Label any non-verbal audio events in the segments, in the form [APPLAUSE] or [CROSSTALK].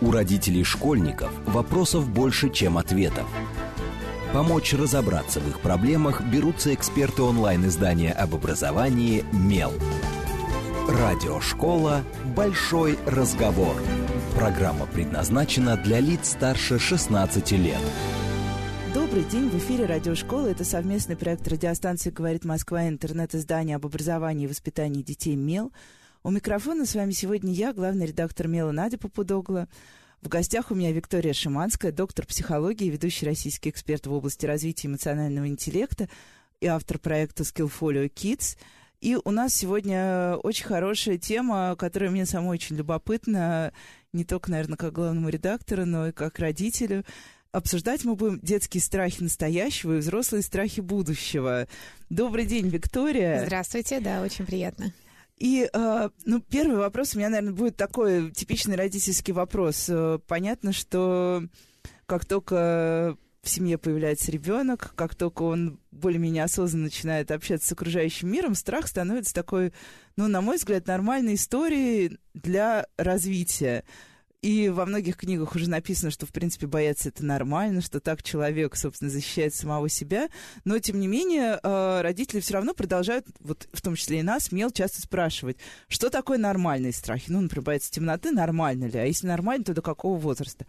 У родителей школьников вопросов больше, чем ответов. Помочь разобраться в их проблемах берутся эксперты онлайн-издания об образовании «Мел». Радиошкола «Большой разговор». Программа предназначена для лиц старше 16 лет. Добрый день, в эфире радиошкола. Это совместный проект радиостанции «Говорит Москва» интернет-издание об образовании и воспитании детей «Мел». У микрофона с вами сегодня я, главный редактор «Мела» Надя Попудогла. В гостях у меня Виктория Шиманская, доктор психологии, ведущий российский эксперт в области развития эмоционального интеллекта и автор проекта Skillfolio Kids – и у нас сегодня очень хорошая тема, которая мне самой очень любопытна, не только, наверное, как главному редактору, но и как родителю. Обсуждать мы будем детские страхи настоящего и взрослые страхи будущего. Добрый день, Виктория. Здравствуйте, да, очень приятно. И, э, ну, первый вопрос у меня, наверное, будет такой типичный родительский вопрос. Э, понятно, что как только в семье появляется ребенок, как только он более-менее осознанно начинает общаться с окружающим миром, страх становится такой, ну, на мой взгляд, нормальной историей для развития. И во многих книгах уже написано, что, в принципе, бояться это нормально, что так человек, собственно, защищает самого себя. Но, тем не менее, э, родители все равно продолжают, вот в том числе и нас, мел часто спрашивать, что такое нормальные страхи? Ну, например, бояться темноты, нормально ли? А если нормально, то до какого возраста?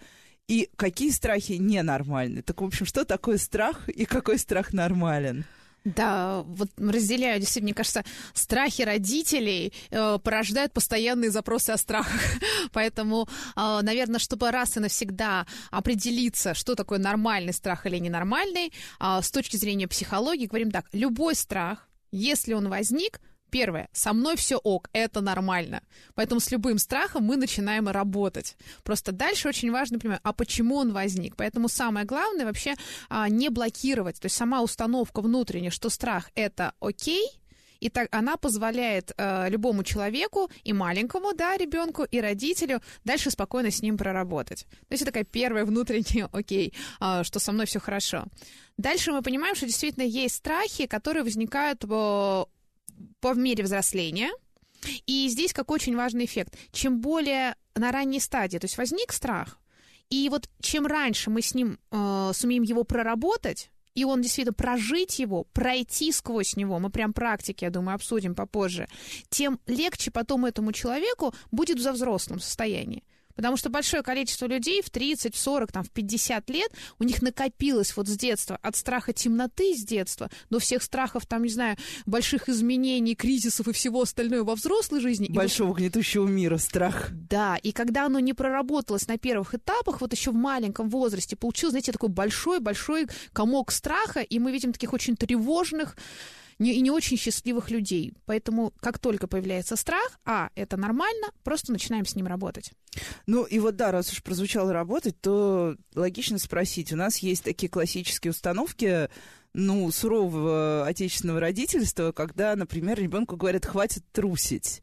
и какие страхи ненормальны. Так, в общем, что такое страх и какой страх нормален? Да, вот разделяю, действительно, мне кажется, страхи родителей э, порождают постоянные запросы о страхах. [LAUGHS] Поэтому, э, наверное, чтобы раз и навсегда определиться, что такое нормальный страх или ненормальный, э, с точки зрения психологии, говорим так, любой страх, если он возник, Первое, со мной все ок, это нормально. Поэтому с любым страхом мы начинаем работать. Просто дальше очень важно понимать, а почему он возник. Поэтому самое главное вообще а, не блокировать. То есть сама установка внутренняя, что страх это окей, и так она позволяет э, любому человеку, и маленькому, да, ребенку, и родителю дальше спокойно с ним проработать. То есть это такая первая внутренняя, [LAUGHS] окей, э, что со мной все хорошо. Дальше мы понимаем, что действительно есть страхи, которые возникают э, по мере взросления. И здесь какой очень важный эффект. Чем более на ранней стадии, то есть возник страх, и вот чем раньше мы с ним э, сумеем его проработать, и он действительно прожить его, пройти сквозь него, мы прям практики, я думаю, обсудим попозже, тем легче потом этому человеку будет в взрослом состоянии. Потому что большое количество людей в 30, в 40, там, в 50 лет у них накопилось вот с детства, от страха темноты с детства до всех страхов, там, не знаю, больших изменений, кризисов и всего остального во взрослой жизни. Большого вот... гнетущего мира страх. Да, и когда оно не проработалось на первых этапах, вот еще в маленьком возрасте, получил, знаете, такой большой-большой комок страха, и мы видим таких очень тревожных, не, и не очень счастливых людей. Поэтому, как только появляется страх, а, это нормально, просто начинаем с ним работать. Ну и вот да, раз уж прозвучало работать, то логично спросить. У нас есть такие классические установки, ну, сурового отечественного родительства, когда, например, ребенку говорят, хватит трусить.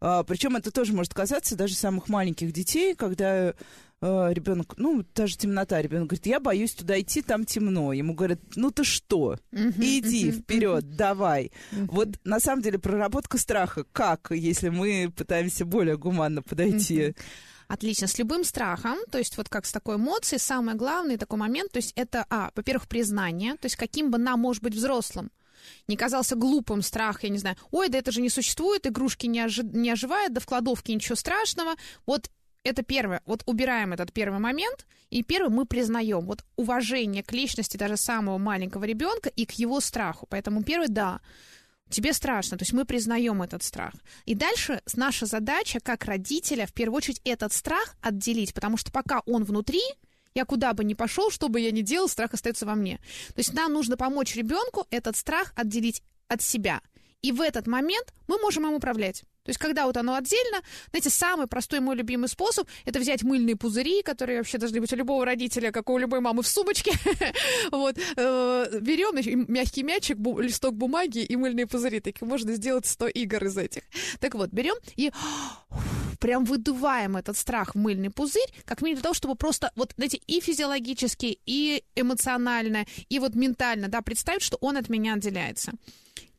А, причем это тоже может касаться даже самых маленьких детей, когда э, ребенок, ну, та же темнота, ребенок говорит, я боюсь туда идти, там темно. Ему говорят, ну ты что, иди вперед, давай. Вот на самом деле проработка страха, как, если мы пытаемся более гуманно подойти? Отлично. С любым страхом, то есть вот как с такой эмоцией, самый главный такой момент, то есть это, а, во-первых, признание, то есть каким бы нам, может быть, взрослым не казался глупым страх, я не знаю, ой, да это же не существует, игрушки не, ожи- не оживают, да в кладовке ничего страшного. Вот это первое. Вот убираем этот первый момент, и первый мы признаем вот уважение к личности даже самого маленького ребенка и к его страху. Поэтому первый, да, тебе страшно, то есть мы признаем этот страх. И дальше наша задача как родителя в первую очередь этот страх отделить, потому что пока он внутри, я куда бы ни пошел, что бы я ни делал, страх остается во мне. То есть нам нужно помочь ребенку этот страх отделить от себя. И в этот момент мы можем им управлять. То есть, когда вот оно отдельно, знаете, самый простой мой любимый способ – это взять мыльные пузыри, которые вообще должны быть у любого родителя, как у любой мамы в сумочке. [LAUGHS] вот, э, берем мягкий мячик, листок бумаги и мыльные пузыри. Такие можно сделать 100 игр из этих. Так вот, берем и [GASPS] прям выдуваем этот страх в мыльный пузырь, как минимум для того, чтобы просто, вот, знаете, и физиологически, и эмоционально, и вот ментально, да, представить, что он от меня отделяется.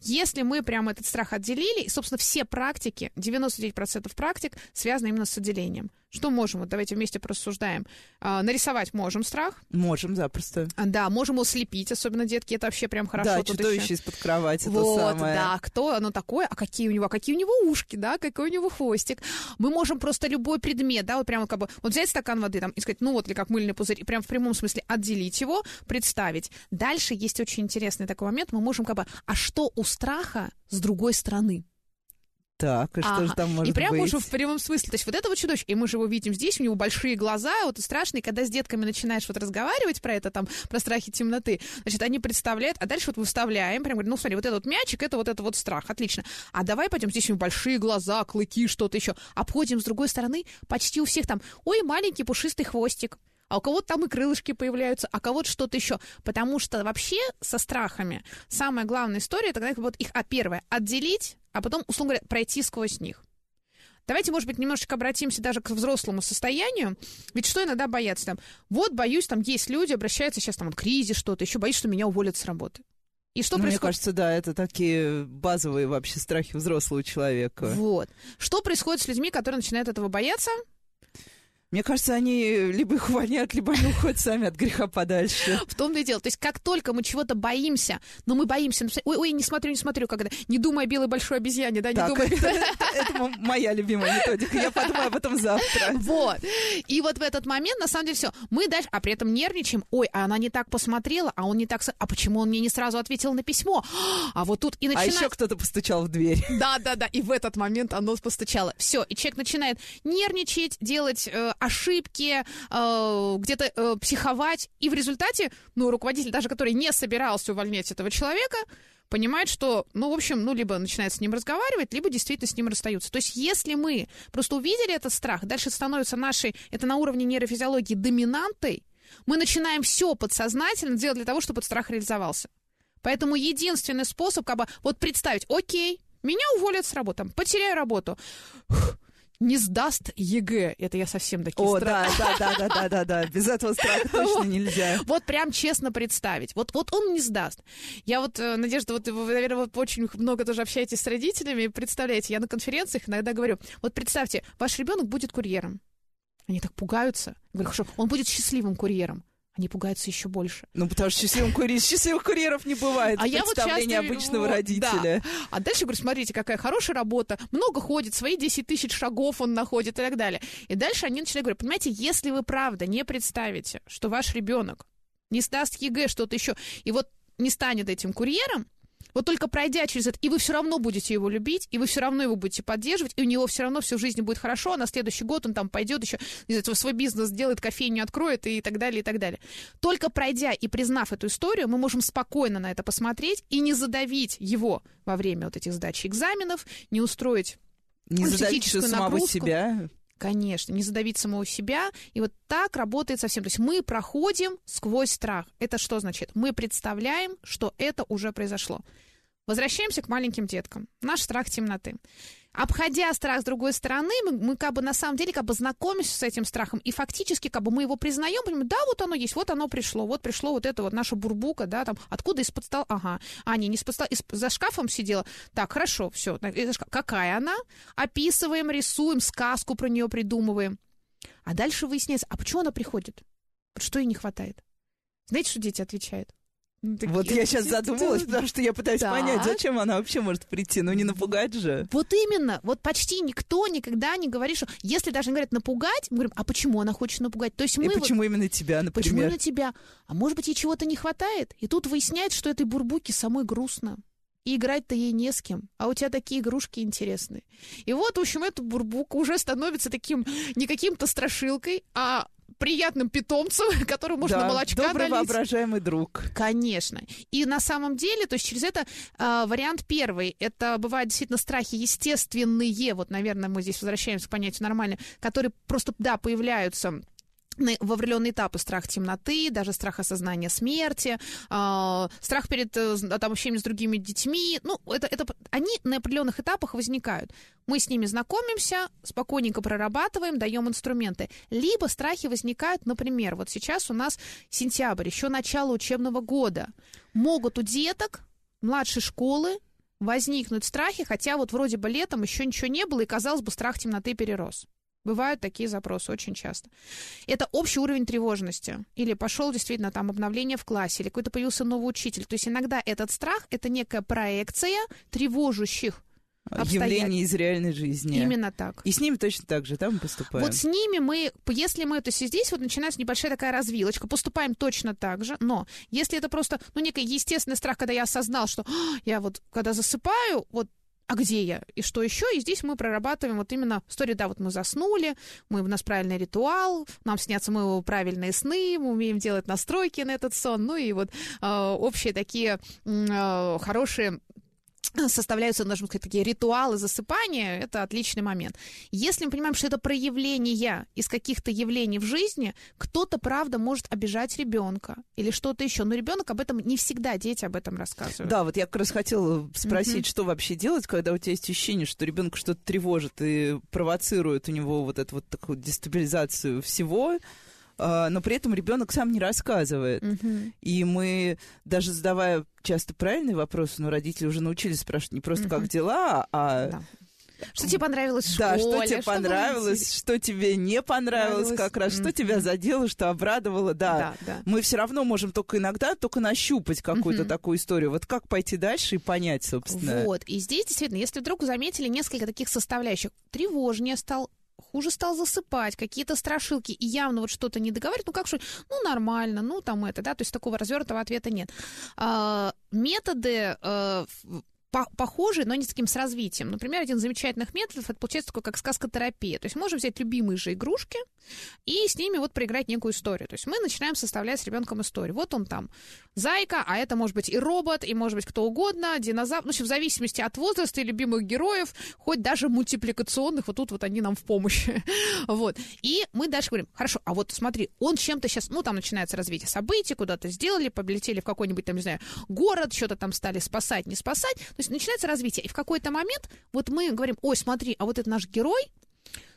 Если мы прям этот страх отделили, и, собственно, все практики, 99% практик связаны именно с отделением. Что можем? Вот давайте вместе просуждаем. А, нарисовать можем страх. Можем, запросто. А, да, можем его слепить, особенно детки, это вообще прям хорошо. Да, чудовище из-под кровати, вот, то самое. да, кто оно такое, а какие у него, а какие у него ушки, да, какой у него хвостик. Мы можем просто любой предмет, да, вот прямо как бы, вот взять стакан воды там и сказать, ну вот, или как мыльный пузырь, и прям в прямом смысле отделить его, представить. Дальше есть очень интересный такой момент, мы можем как бы, а что у страха с другой стороны? Так, и что Ага. же там может И прям быть? уже в прямом смысле. То есть вот это вот чудовище, и мы же его видим здесь, у него большие глаза, вот страшные, когда с детками начинаешь вот разговаривать про это, там, про страхи темноты, значит, они представляют, а дальше вот выставляем, прям говорим, ну смотри, вот этот вот мячик, это вот это вот страх, отлично. А давай пойдем, здесь у него большие глаза, клыки, что-то еще. Обходим с другой стороны, почти у всех там, ой, маленький пушистый хвостик, а у кого-то там и крылышки появляются, а кого-то что-то еще. Потому что вообще со страхами самая главная история, это когда вот их, а первое, отделить, а потом, условно говоря, пройти сквозь них. Давайте, может быть, немножечко обратимся даже к взрослому состоянию. Ведь что иногда боятся? Там, вот, боюсь, там есть люди, обращаются сейчас, там, вот, кризис, что-то, еще боюсь, что меня уволят с работы. И что Ну, Мне происходит? кажется, да, это такие базовые вообще страхи взрослого человека. Вот. Что происходит с людьми, которые начинают этого бояться? Мне кажется, они либо их увольняют, либо они уходят сами от греха подальше. В том-то и дело. То есть, как только мы чего-то боимся, но мы боимся, ой, ой, не смотрю, не смотрю, когда не думай о белой большой обезьяне, да, не Так, думай. [LAUGHS] это, это мо- моя любимая методика. Я подумаю об этом завтра. Вот. И вот в этот момент, на самом деле, все. Мы дальше, а при этом нервничаем. Ой, а она не так посмотрела, а он не так... А почему он мне не сразу ответил на письмо? [GASPS] А вот тут и А начинает... еще кто-то постучал в дверь. [LAUGHS] Да, да, да. И в этот момент оно постучало. Все, и человек начинает нервничать, делать э, ошибки, э, где-то э, психовать. И в результате, ну, руководитель, даже который не собирался увольнять этого человека, понимает, что, ну, в общем, ну, либо начинает с ним разговаривать, либо действительно с ним расстаются. То есть, если мы просто увидели этот страх, дальше становится нашей, это на уровне нейрофизиологии, доминантой, мы начинаем все подсознательно делать для того, чтобы этот страх реализовался. Поэтому единственный способ, как бы, вот представить, окей, меня уволят с работы, потеряю работу. Фух, Не сдаст ЕГЭ. Это я совсем такие О, страхи. да, да, да, да, да, да, да. Без этого страха [LAUGHS] точно нельзя. Вот прям честно представить. Вот, вот он не сдаст. Я вот, э, Надежда, вот вы, наверное, вот очень много тоже общаетесь с родителями. Представляете, я на конференциях иногда говорю, вот представьте, ваш ребенок будет курьером. Они так пугаются. Я говорю, хорошо, он будет счастливым курьером. Они пугаются еще больше. Ну, потому что счастливым кури- счастливых курьеров не бывает А я вот часто обычного вот, родителя. А дальше говорю, смотрите, какая хорошая работа, много ходит, свои 10 тысяч шагов он находит и так далее. И дальше они начинают говорить, понимаете, если вы правда не представите, что ваш ребенок не сдаст ЕГЭ, что-то еще, и вот не станет этим курьером, вот только пройдя через это, и вы все равно будете его любить, и вы все равно его будете поддерживать, и у него все равно всю жизнь будет хорошо, а на следующий год он там пойдет еще, из этого свой бизнес сделает, кофейню откроет и так далее, и так далее. Только пройдя и признав эту историю, мы можем спокойно на это посмотреть и не задавить его во время вот этих сдачи экзаменов, не устроить Не задавить еще самого нагрузку. себя. Конечно, не задавить самого себя. И вот так работает совсем. То есть мы проходим сквозь страх. Это что значит? Мы представляем, что это уже произошло. Возвращаемся к маленьким деткам. Наш страх темноты. Обходя страх с другой стороны, мы, мы как бы на самом деле как бы знакомимся с этим страхом, и фактически как бы мы его признаем, понимаем, да, вот оно есть, вот оно пришло, вот пришло вот это вот наша бурбука, да, там, откуда из-под стола, ага, а, не, не из-под стола, из- за шкафом сидела, так, хорошо, все, какая она? Описываем, рисуем, сказку про нее придумываем. А дальше выясняется, а почему она приходит? Что ей не хватает? Знаете, что дети отвечают? Ну, такие, Вот я сейчас «Ты- задумалась, потому что я пытаюсь Так. понять, зачем она вообще может прийти. Ну, не напугать же. Вот именно, вот почти никто никогда не говорит, что если даже говорят напугать, мы говорим, а почему она хочет напугать? То есть мы И вот- почему именно тебя, почему например? на тебя? А может быть, ей чего-то не хватает? И тут выясняется, что этой бурбуке самой грустно. И играть-то ей не с кем. А у тебя такие игрушки интересные. И вот, в общем, эта бурбука уже становится таким, не каким-то страшилкой, а приятным питомцем, [LAUGHS] который можно Да, молочка добрый налить. воображаемый друг. Конечно. И на самом деле, то есть через это э, вариант первый, это бывают действительно страхи естественные, вот, наверное, мы здесь возвращаемся к понятию нормально, которые просто, да, появляются во определенные этапы страх темноты, даже страх осознания смерти, э, страх перед э, там, общением с другими детьми. Ну, это, это, они на определенных этапах возникают. Мы с ними знакомимся, спокойненько прорабатываем, даем инструменты. Либо страхи возникают, например, вот сейчас у нас сентябрь, еще начало учебного года. Могут у деток младшей школы возникнуть страхи, хотя вот вроде бы летом еще ничего не было, и, казалось бы, страх темноты перерос. Бывают такие запросы очень часто. Это общий уровень тревожности. Или пошел действительно там обновление в классе, или какой-то появился новый учитель. То есть иногда этот страх — это некая проекция тревожущих явление из реальной жизни. Именно так. И с ними точно так же, да, мы поступаем? Вот с ними мы, если мы, то есть здесь вот начинается небольшая такая развилочка, поступаем точно так же, но если это просто, ну, некий естественный страх, когда я осознал, что «А, я вот, когда засыпаю, вот а где я и что еще. И здесь мы прорабатываем вот именно историю, да, вот мы заснули, мы, у нас правильный ритуал, нам снятся мы правильные сны, мы умеем делать настройки на этот сон, ну и вот э, общие такие э, хорошие составляются, можно сказать, такие ритуалы засыпания, это отличный момент. Если мы понимаем, что это проявление из каких-то явлений в жизни, кто-то, правда, может обижать ребенка или что-то еще. Но ребенок об этом не всегда дети об этом рассказывают. Да, вот я как раз хотела спросить, mm-hmm. что вообще делать, когда у тебя есть ощущение, что ребенка что-то тревожит и провоцирует у него вот эту вот такую дестабилизацию всего, но при этом ребенок сам не рассказывает. Угу. И мы, даже задавая часто правильные вопросы, но родители уже научились спрашивать не просто угу. как дела, а да. Что тебе понравилось в школе? Да, что тебе что понравилось, было... что тебе не понравилось, как раз, mm-hmm. что тебя задело, что обрадовало, да. да, да. Мы все равно можем только иногда только нащупать какую-то mm-hmm. такую историю. Вот как пойти дальше и понять, собственно. Вот, и здесь действительно, если вдруг заметили несколько таких составляющих, тревожнее стал, хуже стал засыпать, какие-то страшилки, и явно вот что-то не договаривает, ну как что, ну нормально, ну там это, да, то есть такого развернутого ответа нет. А, методы а, по похожие, но не с таким с развитием. Например, один из замечательных методов, это получается такой, как сказкотерапия. То есть можем взять любимые же игрушки и с ними вот проиграть некую историю. То есть мы начинаем составлять с ребенком историю. Вот он там зайка, а это может быть и робот, и может быть кто угодно, динозавр. Ну, в зависимости от возраста и любимых героев, хоть даже мультипликационных, вот тут вот они нам в помощи. [LAUGHS] вот. И мы дальше говорим, хорошо, а вот смотри, он чем-то сейчас, ну, там начинается развитие событий, куда-то сделали, полетели в какой-нибудь там, не знаю, город, что-то там стали спасать, не спасать. То есть начинается развитие. И в какой-то момент вот мы говорим, ой, смотри, а вот это наш герой,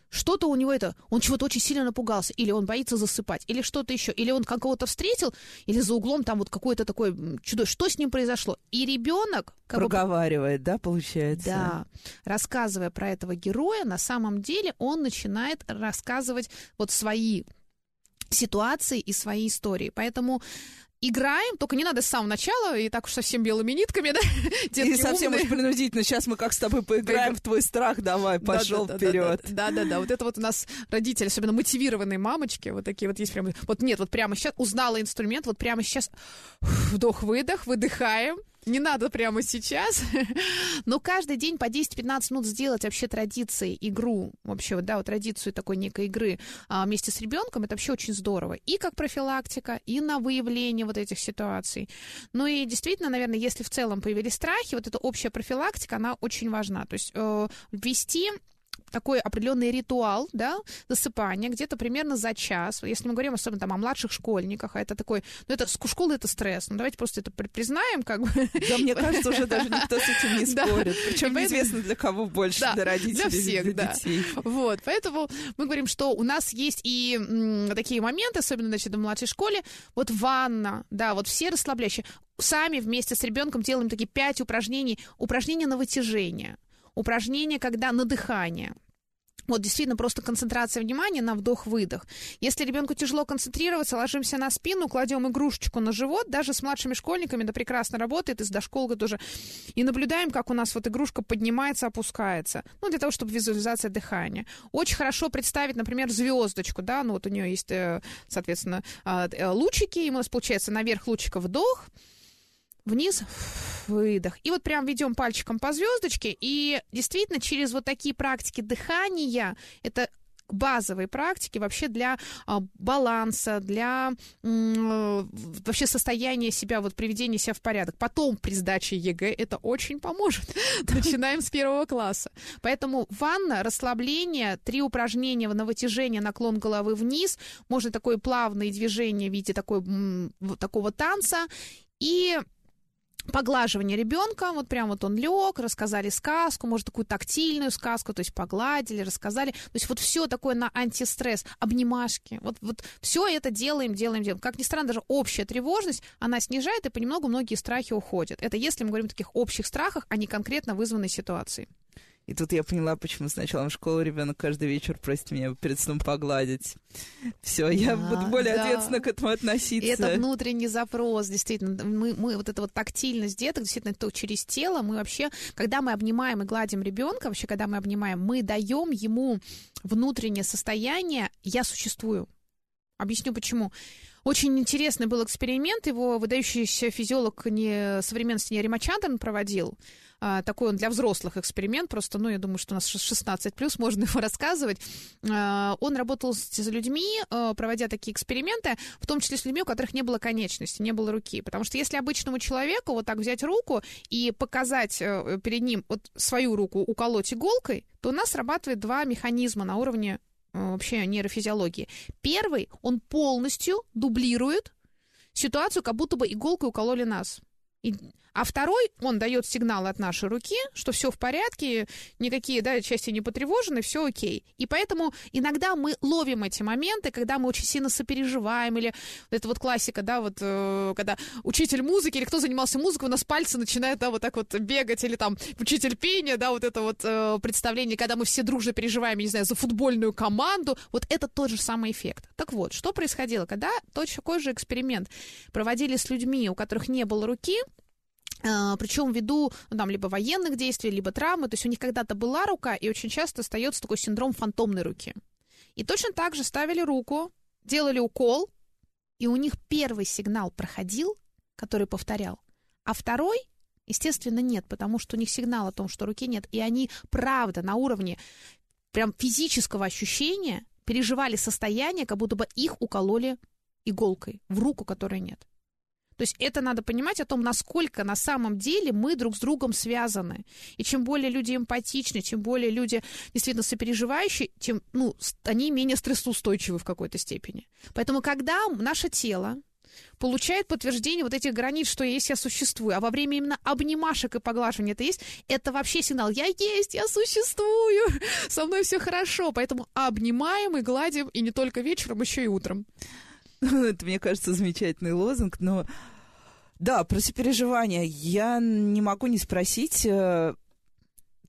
что-то у него это, он чего-то очень сильно напугался, или он боится засыпать, или что-то еще, или он кого-то встретил, или за углом там вот какое-то такое чудо, что с ним произошло. И ребенок проговаривает, бы, да, получается? Да, рассказывая про этого героя, на самом деле он начинает рассказывать вот свои ситуации и свои истории. Поэтому играем, только не надо с самого начала, и так уж совсем белыми нитками, да? [LAUGHS] и совсем уж принудительно. Сейчас мы как с тобой поиграем в твой страх, давай, пошел да, да, вперед. Да-да-да, вот это вот у нас родители, особенно мотивированные мамочки, вот такие вот есть прям, вот нет, вот прямо сейчас узнала инструмент, вот прямо сейчас вдох-выдох, выдыхаем, не надо прямо сейчас, [LAUGHS] но каждый день по 10-15 минут сделать вообще традицией игру, вообще, да, вот традицию такой некой игры а, вместе с ребенком, это вообще очень здорово. И как профилактика, и на выявление вот этих ситуаций. Ну и действительно, наверное, если в целом появились страхи, вот эта общая профилактика, она очень важна. То есть э, ввести такой определенный ритуал, да, засыпания, где-то примерно за час. Если мы говорим особенно там о младших школьниках, а это такой, ну это школа это стресс, ну давайте просто это признаем, как бы. Да, мне кажется, уже даже [LAUGHS] никто с этим не спорит. Причем неизвестно для кого больше, для родителей, для всех, да. Вот, поэтому мы говорим, что у нас есть и такие моменты, особенно, значит, в младшей школе, вот ванна, да, вот все расслабляющие. Сами вместе с ребенком делаем такие пять упражнений, упражнения на вытяжение упражнение, когда на дыхание. Вот действительно просто концентрация внимания на вдох-выдох. Если ребенку тяжело концентрироваться, ложимся на спину, кладем игрушечку на живот, даже с младшими школьниками это прекрасно работает, и с дошколкой тоже. И наблюдаем, как у нас вот игрушка поднимается, опускается. Ну, для того, чтобы визуализация дыхания. Очень хорошо представить, например, звездочку, да, ну вот у нее есть, э, соответственно, а, э, лучики, и у нас получается наверх лучика вдох, вниз, выдох. И вот прям ведем пальчиком по звездочке, и действительно через вот такие практики дыхания, это базовые практики вообще для а, баланса, для м, вообще состояния себя, вот приведения себя в порядок. Потом при сдаче ЕГЭ это очень поможет. [LAUGHS] Начинаем с первого класса. Поэтому ванна, расслабление, три упражнения на вытяжение, наклон головы вниз, можно такое плавное движение в виде такой, м, такого танца. И поглаживание ребенка, вот прям вот он лег, рассказали сказку, может, такую тактильную сказку, то есть погладили, рассказали. То есть вот все такое на антистресс, обнимашки. Вот, вот все это делаем, делаем, делаем. Как ни странно, даже общая тревожность, она снижает, и понемногу многие страхи уходят. Это если мы говорим о таких общих страхах, а не конкретно вызванной ситуации. И тут я поняла, почему с началом школы ребенок каждый вечер просит меня перед сном погладить. Все, я Да, буду более да. ответственно к этому относиться. И это внутренний запрос, действительно. Мы, мы вот эта вот тактильность деток, действительно, то через тело, мы вообще, когда мы обнимаем и гладим ребенка, вообще, когда мы обнимаем, мы даем ему внутреннее состояние «я существую». Объясню почему. Очень интересный был эксперимент, его выдающийся физиолог не, современности Нери Мачандран проводил. А, такой он для взрослых эксперимент, просто, ну, я думаю, что у нас 16 плюс, [LAUGHS] можно его рассказывать. А, он работал с, с людьми, а, проводя такие эксперименты, в том числе с людьми, у которых не было конечности, не было руки. Потому что если обычному человеку вот так взять руку и показать э, перед ним вот свою руку, уколоть иголкой, то у нас срабатывает два механизма на уровне вообще нейрофизиологии. Первый, он полностью дублирует ситуацию, как будто бы иголкой укололи нас. И- а второй, он дает сигналы от нашей руки, что все в порядке, никакие да, части не потревожены, все окей. И поэтому иногда мы ловим эти моменты, когда мы очень сильно сопереживаем, или это вот классика, да, вот э, когда учитель музыки или кто занимался музыкой, у нас пальцы начинают, да, вот так вот бегать, или там учитель пения, да, вот это вот э, представление, когда мы все дружно переживаем, не знаю, за футбольную команду, вот это тот же самый эффект. Так вот, что происходило, когда точно такой же эксперимент проводили с людьми, у которых не было руки, причем ввиду ну, там, либо военных действий, либо травмы, то есть у них когда-то была рука, и очень часто остается такой синдром фантомной руки. И точно так же ставили руку, делали укол, и у них первый сигнал проходил, который повторял, а второй, естественно, нет, потому что у них сигнал о том, что руки нет, и они, правда, на уровне прям физического ощущения переживали состояние, как будто бы их укололи иголкой в руку, которой нет. То есть это надо понимать о том, насколько на самом деле мы друг с другом связаны. И чем более люди эмпатичны, чем более люди действительно сопереживающие, тем ну, они менее стрессоустойчивы в какой-то степени. Поэтому когда наше тело получает подтверждение вот этих границ, что есть, я существую, а во время именно обнимашек и поглаживания это есть, это вообще сигнал, я есть, я существую, [LAUGHS] со мной все хорошо, поэтому обнимаем и гладим, и не только вечером, еще и утром. [LAUGHS] Это, мне кажется, замечательный лозунг, но да, про сопереживание я не могу не спросить. э,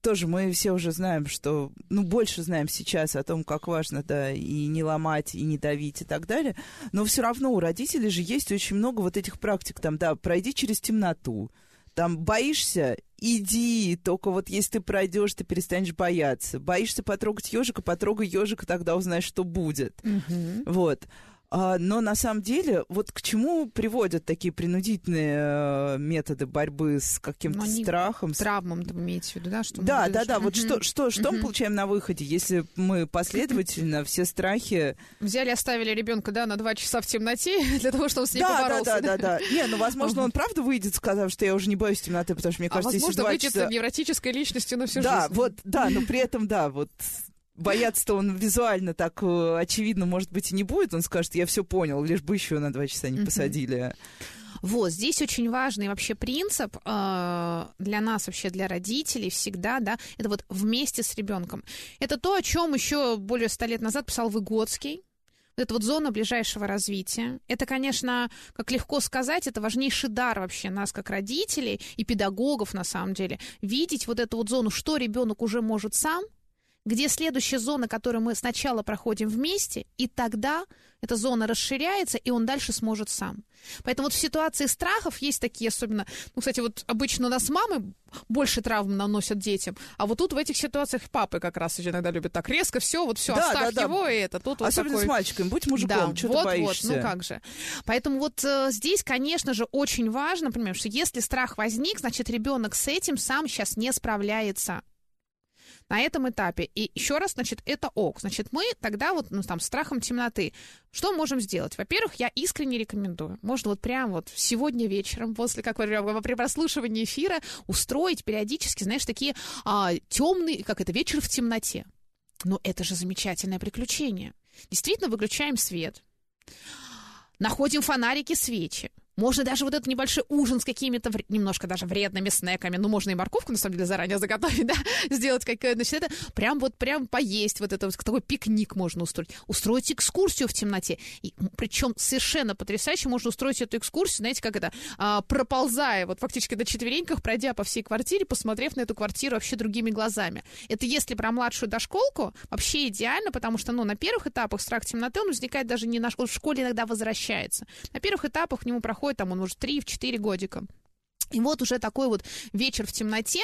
Тоже мы все уже знаем, что, ну, больше знаем сейчас о том, как важно, да, и не ломать, и не давить, и так далее. Но все равно у родителей же есть очень много вот этих практик, там, да, пройди через темноту, там, боишься, иди, только вот если ты пройдешь, ты перестанешь бояться. Боишься потрогать ежика, потрогай ежика, тогда узнаешь, что будет. Вот. А, но на самом деле, вот к чему приводят такие принудительные э, методы борьбы с каким-то Ну, страхом? с- Травмам вы имеете в виду, да? Что Да, да, да. Вот что, что, что мы получаем на выходе, если мы последовательно [LAUGHS] все страхи... Взяли, оставили ребенка, да, на два часа в темноте [LAUGHS] для того, чтобы с ней Да, да, побороться. да, да, да. Не, ну, возможно, он правда выйдет, сказав, что я уже не боюсь темноты, потому что, мне А кажется, если возможно, два выйдет часа... невротической личностью на всю Да, жизнь. вот, да, но [LAUGHS] при этом, да, вот бояться-то он визуально так э, очевидно, может быть, и не будет. Он скажет, я все понял, лишь бы еще на два часа не посадили. Вот, здесь очень важный вообще принцип э, для нас, вообще для родителей всегда, да, это вот вместе с ребенком. Это то, о чем еще более ста лет назад писал Выгодский. Это вот зона ближайшего развития. Это, конечно, как легко сказать, это важнейший дар вообще нас, как родителей и педагогов, на самом деле, видеть вот эту вот зону, что ребенок уже может сам, где следующая зона, которую мы сначала проходим вместе, и тогда эта зона расширяется, и он дальше сможет сам. Поэтому вот в ситуации страхов есть такие особенно... Ну, кстати, вот обычно у нас мамы больше травм наносят детям, а вот тут в этих ситуациях папы как раз иногда любят так резко все, вот все, Да, оставь да, да. его, и это тут вот Особенно такой... с мальчиками. Будь мужиком, Да, что вот, ты боишься? Вот, ну как же. Поэтому вот э, здесь, конечно же, очень важно, понимаешь, что если страх возник, значит, ребенок с этим сам сейчас не справляется на этом этапе. И еще раз, значит, это ок. Значит, мы тогда вот, ну, там, страхом темноты, что можем сделать? Во-первых, я искренне рекомендую. Можно вот прям вот сегодня вечером, после как вы при прослушивании эфира, устроить периодически, знаешь, такие а, темные, как это, вечер в темноте. Ну, это же замечательное приключение. Действительно, выключаем свет, находим фонарики, свечи, Можно даже вот этот небольшой ужин с какими-то вр... немножко даже вредными снеками. Ну, можно и морковку, на самом деле, заранее заготовить, [LAUGHS] да, сделать какое значит, это прям вот прям поесть, вот это вот такой пикник можно устроить. Устроить экскурсию в темноте. И, причем совершенно потрясающе можно устроить эту экскурсию, знаете, как это, а, проползая вот фактически на четвереньках, пройдя по всей квартире, посмотрев на эту квартиру вообще другими глазами. Это если про младшую дошколку, вообще идеально, потому что, ну, на первых этапах страх темноты, он возникает даже не на школе, в школе иногда возвращается. На первых этапах к нему проходит проходит, там он уже 3-4 годика. И вот уже такой вот вечер в темноте,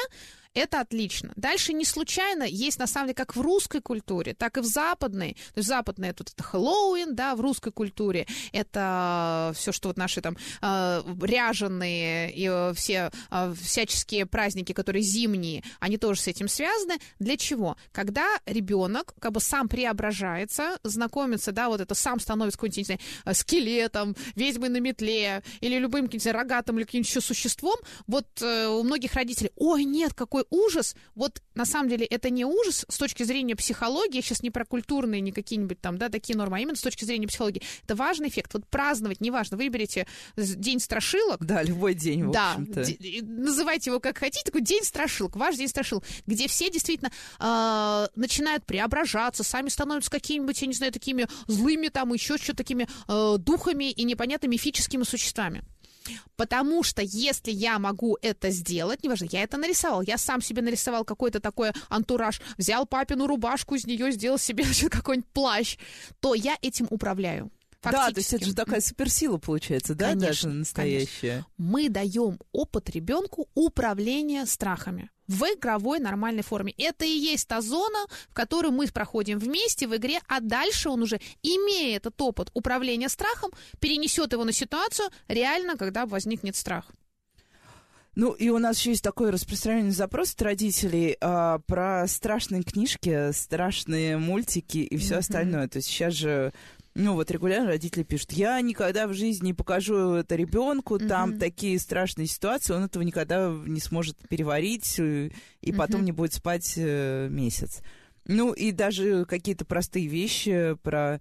это отлично. Дальше не случайно есть, на самом деле, как в русской культуре, так и в западной. То есть западная это, это Хэллоуин, да, в русской культуре это все, что вот наши там э, ряженые и э, все э, всяческие праздники, которые зимние, они тоже с этим связаны. Для чего? Когда ребенок как бы сам преображается, знакомится, да, вот это сам становится какой-нибудь, скелетом, ведьмой на метле или любым каким-то рогатым или каким-нибудь еще существом, вот у многих родителей, ой, нет, какой такой ужас, вот на самом деле это не ужас с точки зрения психологии, сейчас не про культурные, не какие-нибудь там, да, такие нормы, а именно с точки зрения психологии. Это важный эффект. Вот праздновать, неважно, выберите день страшилок. Да, любой день, в да, общем-то. называйте его как хотите, такой день страшилок, ваш день страшилок, где все действительно э, начинают преображаться, сами становятся какими-нибудь, я не знаю, такими злыми там, еще что-то такими э, духами и непонятными мифическими существами. Потому что если я могу это сделать, неважно, я это нарисовал, я сам себе нарисовал какой-то такой антураж, взял папину рубашку, из нее сделал себе [LAUGHS] какой-нибудь плащ, то я этим управляю. Да, то есть это же такая суперсила получается, да, конечно, даже настоящая. Конечно. Мы даем опыт ребенку управления страхами в игровой нормальной форме. Это и есть та зона, в которую мы проходим вместе в игре, а дальше он уже, имея этот опыт управления страхом, перенесет его на ситуацию реально, когда возникнет страх. Ну, и у нас еще есть такой распространенный запрос от родителей а, про страшные книжки, страшные мультики и все mm-hmm. остальное. То есть сейчас же ну вот регулярно родители пишут, я никогда в жизни не покажу это ребенку, mm-hmm. там такие страшные ситуации, он этого никогда не сможет переварить э, и mm-hmm. потом не будет спать э, месяц. Ну и даже какие-то простые вещи про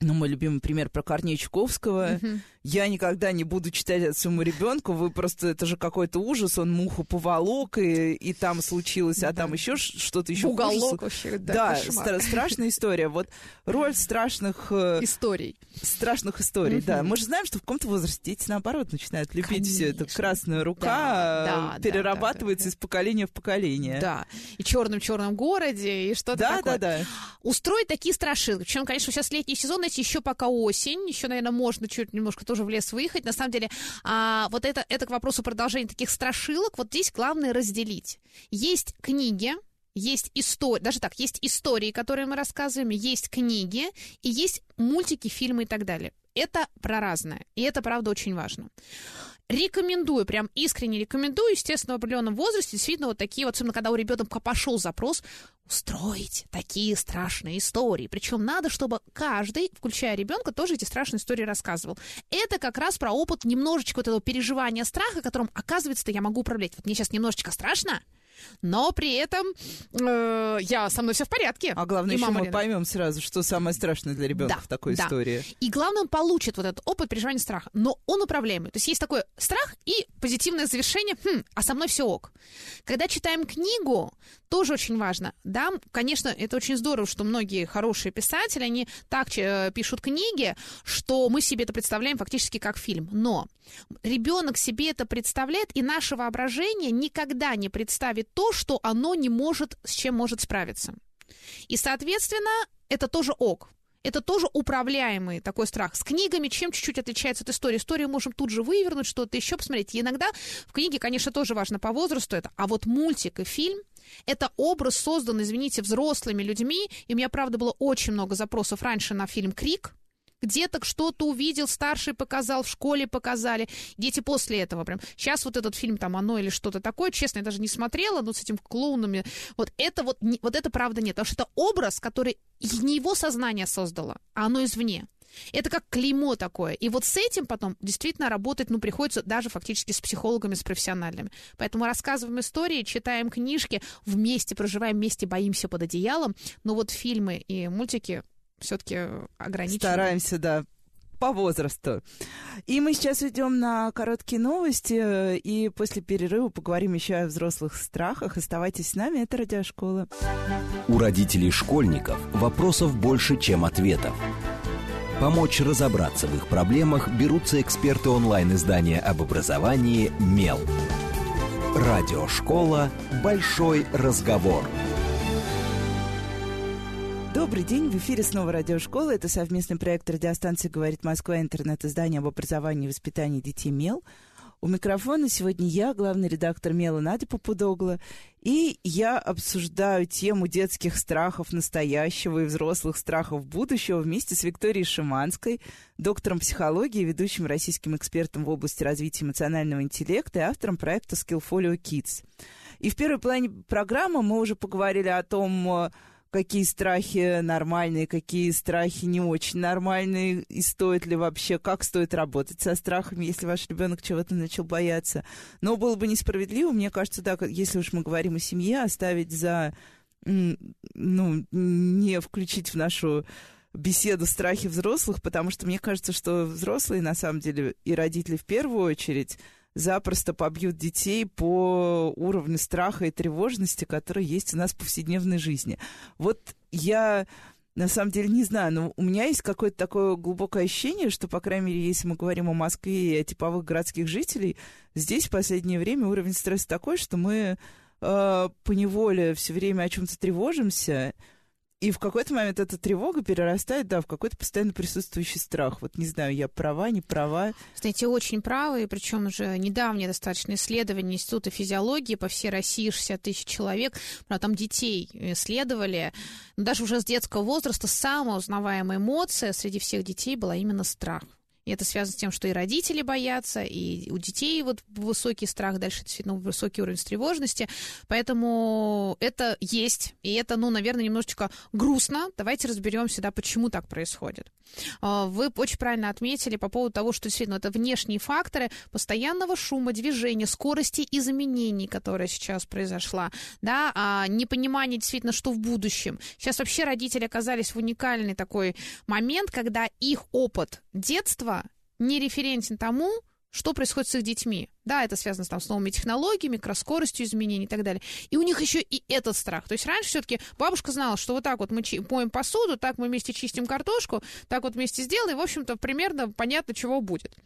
ну, мой любимый пример про Корнея Чуковского. Uh-huh. Я никогда не буду читать это своему ребенку. Вы просто, это же какой-то ужас. Он муху поволок, и, и там случилось, а там еще что-то еще Уголок вообще, да. Да, стра- страшная история. Вот роль страшных... Э, историй. Страшных историй, да. Мы же знаем, что в каком-то возрасте дети, наоборот, начинают любить Конечно. все это. Красная рука да, перерабатывается да, да, да. из поколения в поколение. Да. И черном-черном городе, и что-то да, такое. Да, да, да. Устроить такие страшилки. Причем, конечно, сейчас летний сезон, эти еще пока осень, еще, наверное, можно чуть немножко тоже в лес выехать. На самом деле, а, вот это, это к вопросу продолжения таких страшилок. Вот здесь главное разделить. Есть книги, есть истории, даже так, есть истории, которые мы рассказываем, есть книги, и есть мультики, фильмы и так далее. Это про разное, и это, правда, очень важно. Рекомендую, прям искренне рекомендую, естественно, в определенном возрасте, действительно, вот такие вот, особенно когда у ребенка пошел запрос, устроить такие страшные истории. Причем надо, чтобы каждый, включая ребенка, тоже эти страшные истории рассказывал. Это как раз про опыт немножечко вот этого переживания страха, которым, оказывается-то, я могу управлять. Вот мне сейчас немножечко страшно, но при этом э, я со мной все в порядке. А главное, еще мы поймем сразу, что самое страшное для ребенка да, в такой да. истории. И главное, он получит вот этот опыт переживания страха, но он управляемый. То есть есть такой страх и позитивное завершение, хм, а со мной все ок. Когда читаем книгу, тоже очень важно. Да, конечно, это очень здорово, что многие хорошие писатели, они так э, пишут книги, что мы себе это представляем фактически как фильм. Но ребенок себе это представляет, и наше воображение никогда не представит то, что оно не может, с чем может справиться. И, соответственно, это тоже ок это тоже управляемый такой страх. С книгами чем чуть-чуть отличается от истории? Историю можем тут же вывернуть, что-то еще посмотреть. И иногда в книге, конечно, тоже важно по возрасту это, а вот мультик и фильм – это образ создан, извините, взрослыми людьми. И у меня, правда, было очень много запросов раньше на фильм «Крик», где-то что-то увидел, старший показал, в школе показали. Дети после этого прям. Сейчас вот этот фильм там «Оно» или что-то такое, честно, я даже не смотрела, но с этим клоунами. Вот это вот, вот это правда нет. Потому что это образ, который не его сознание создало, а оно извне. Это как клеймо такое. И вот с этим потом действительно работать, ну, приходится даже фактически с психологами, с профессиональными. Поэтому рассказываем истории, читаем книжки, вместе проживаем, вместе боимся под одеялом. Но вот фильмы и мультики все-таки ограничены. Стараемся, да, по возрасту. И мы сейчас идем на короткие новости, и после перерыва поговорим еще о взрослых страхах. Оставайтесь с нами, это Радиошкола. У родителей школьников вопросов больше, чем ответов. Помочь разобраться в их проблемах берутся эксперты онлайн-издания об образовании «Мел». Радиошкола «Большой разговор». Добрый день, в эфире снова радиошкола. Это совместный проект радиостанции «Говорит Москва», интернет-издание об образовании и воспитании детей «Мел». У микрофона сегодня я, главный редактор «Мела» Надя Попудогла, и я обсуждаю тему детских страхов настоящего и взрослых страхов будущего вместе с Викторией Шиманской, доктором психологии, ведущим российским экспертом в области развития эмоционального интеллекта и автором проекта Skillfolio Kids. И в первой плане программы мы уже поговорили о том, какие страхи нормальные, какие страхи не очень нормальные, и стоит ли вообще, как стоит работать со страхами, если ваш ребенок чего-то начал бояться. Но было бы несправедливо, мне кажется, да, если уж мы говорим о семье, оставить за, ну, не включить в нашу беседу страхи взрослых, потому что мне кажется, что взрослые, на самом деле, и родители в первую очередь, запросто побьют детей по уровню страха и тревожности, которые есть у нас в повседневной жизни. Вот я на самом деле не знаю, но у меня есть какое-то такое глубокое ощущение, что, по крайней мере, если мы говорим о Москве и о типовых городских жителей, здесь в последнее время уровень стресса такой, что мы э, поневоле все время о чем-то тревожимся, и в какой-то момент эта тревога перерастает, да, в какой-то постоянно присутствующий страх. Вот не знаю, я права, не права. Знаете, очень правы, и причем уже недавнее достаточно исследование Института физиологии по всей России 60 тысяч человек, там детей исследовали, даже уже с детского возраста самая узнаваемая эмоция среди всех детей была именно страх. И это связано с тем, что и родители боятся, и у детей вот высокий страх, дальше действительно высокий уровень тревожности. Поэтому это есть, и это, ну, наверное, немножечко грустно. Давайте разберемся, да, почему так происходит. А, вы очень правильно отметили по поводу того, что действительно это внешние факторы постоянного шума, движения, скорости изменений, которая сейчас произошла, да, а непонимание действительно, что в будущем. Сейчас вообще родители оказались в уникальный такой момент, когда их опыт детства не референтен тому, что происходит с их детьми. Да, это связано там, с новыми технологиями, скоростью изменений и так далее. И у них еще и этот страх. То есть раньше все-таки бабушка знала, что вот так вот мы моем посуду, так мы вместе чистим картошку, так вот вместе сделаем, и, в общем-то, примерно понятно, чего будет.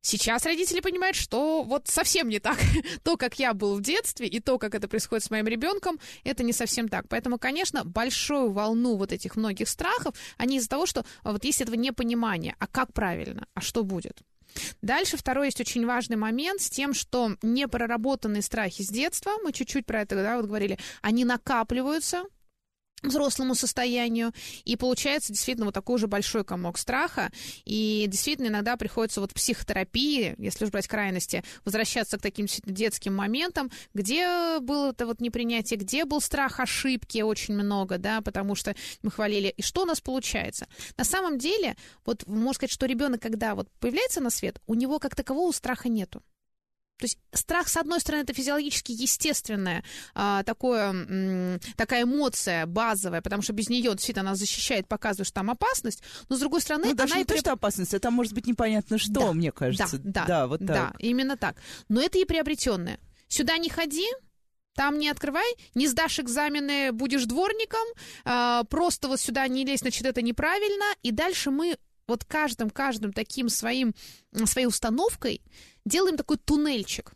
Сейчас родители понимают, что вот совсем не так. [LAUGHS] то, как я был в детстве, и то, как это происходит с моим ребенком, это не совсем так. Поэтому, конечно, большую волну вот этих многих страхов, они из-за того, что вот есть этого непонимания, а как правильно, а что будет. Дальше второй есть очень важный момент с тем, что непроработанные страхи с детства, мы чуть-чуть про это да, вот говорили, они накапливаются, взрослому состоянию, и получается действительно вот такой уже большой комок страха, и действительно иногда приходится вот в психотерапии, если уж брать крайности, возвращаться к таким детским моментам, где было это вот непринятие, где был страх ошибки очень много, да, потому что мы хвалили, и что у нас получается? На самом деле, вот можно сказать, что ребенок, когда вот появляется на свет, у него как такового страха нету. То есть страх, с одной стороны, это физиологически естественная а, такое, такая эмоция базовая, потому что без нее действительно она защищает, показывает, что там опасность, но с другой стороны... Ну, даже она не и то, при... что опасность, это может быть непонятно что, да, мне кажется. Да, да, да, вот так. Да, именно так. Но это и приобретенное. Сюда не ходи, там не открывай, не сдашь экзамены, будешь дворником, э, просто вот сюда не лезь, значит, это неправильно. И дальше мы вот каждым, каждым таким своим, своей установкой делаем такой туннельчик.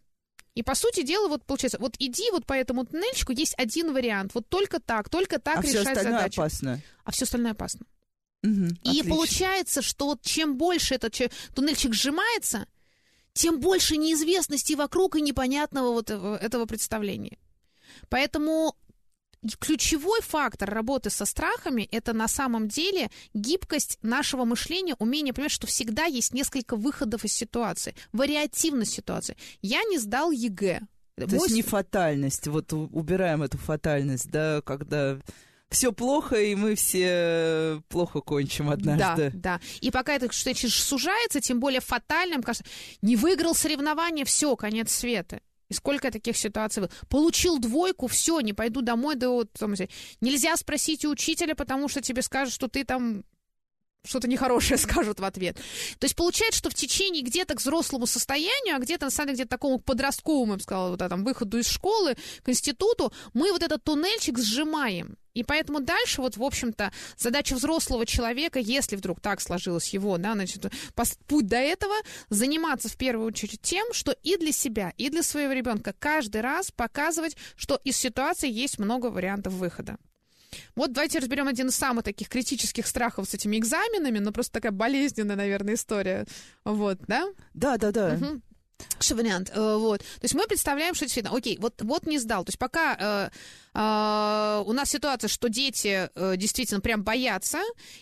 И, по сути дела, вот получается, вот иди вот по этому туннельчику, есть один вариант, вот только так, только так а решать все остальное задачу. опасно. А все остальное опасно. Угу, и отлично. получается, что вот чем больше этот туннельчик сжимается, тем больше неизвестности вокруг и непонятного вот этого представления. Поэтому ключевой фактор работы со страхами это на самом деле гибкость нашего мышления, умение понимать, что всегда есть несколько выходов из ситуации, вариативность ситуации. Я не сдал ЕГЭ. То Мой... есть не фатальность, вот убираем эту фатальность, да, когда все плохо, и мы все плохо кончим однажды. Да, да. И пока это что сужается, тем более фатальным, кажется, не выиграл соревнование, все, конец света. И сколько таких ситуаций было? Получил двойку, все, не пойду домой, да вот там, нельзя спросить у учителя, потому что тебе скажут, что ты там что-то нехорошее [LAUGHS] скажут в ответ. То есть получается, что в течение где-то к взрослому состоянию, а где-то, на самом деле, где-то такому подростковому, я бы сказала, вот, там, выходу из школы к институту, мы вот этот туннельчик сжимаем. И поэтому дальше, вот, в общем-то, задача взрослого человека, если вдруг так сложилось его, да, значит, путь до этого, заниматься в первую очередь тем, что и для себя, и для своего ребенка каждый раз показывать, что из ситуации есть много вариантов выхода. Вот давайте разберем один из самых таких критических страхов с этими экзаменами, но просто такая болезненная, наверное, история. Вот, да? Да, да, да. Угу вариант, э, вот. То есть мы представляем, что действительно, окей, вот, вот не сдал. То есть пока э, э, у нас ситуация, что дети э, действительно прям боятся,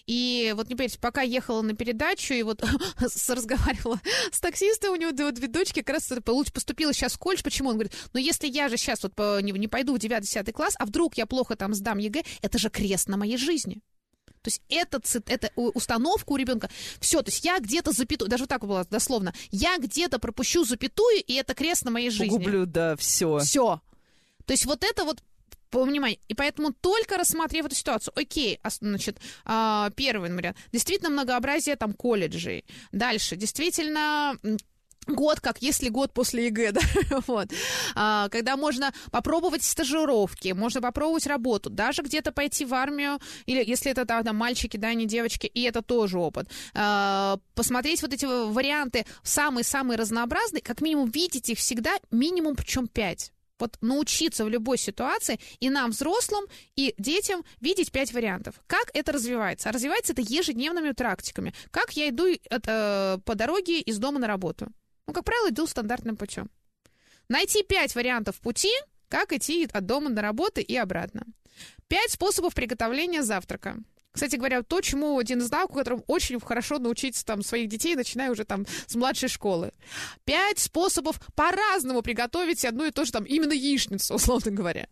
и вот не поверите, пока ехала на передачу, и вот [LAUGHS] разговаривала с таксистом, у него вот две дочки, как раз лучше поступила сейчас в колледж, почему? Он говорит, ну если я же сейчас вот не, не пойду в 9-10 класс, а вдруг я плохо там сдам ЕГЭ, это же крест на моей жизни. То есть это, это установка у ребенка. Все, то есть я где-то запятую, даже вот так было дословно, я где-то пропущу запятую, и это крест на моей жизни. Погублю, да, все. Все. То есть вот это вот понимание. И поэтому только рассмотрев эту ситуацию, окей, значит, а, первый вариант, действительно многообразие там колледжей. Дальше, действительно год, как если год после ЕГЭ, да, [LAUGHS] вот, а, когда можно попробовать стажировки, можно попробовать работу, даже где-то пойти в армию, или если это да, мальчики, да, не девочки, и это тоже опыт. А, посмотреть вот эти варианты самые-самые разнообразные, как минимум видеть их всегда минимум причем пять. Вот научиться в любой ситуации и нам, взрослым, и детям видеть пять вариантов. Как это развивается? А развивается это ежедневными практиками. Как я иду э, по дороге из дома на работу? Ну, как правило, иду стандартным путем. Найти пять вариантов пути, как идти от дома до работы и обратно. Пять способов приготовления завтрака. Кстати говоря, то, чему один из навыков, которым очень хорошо научиться там своих детей, начиная уже там с младшей школы. Пять способов по-разному приготовить одну и то же там именно яичницу, [LAUGHS] условно говоря.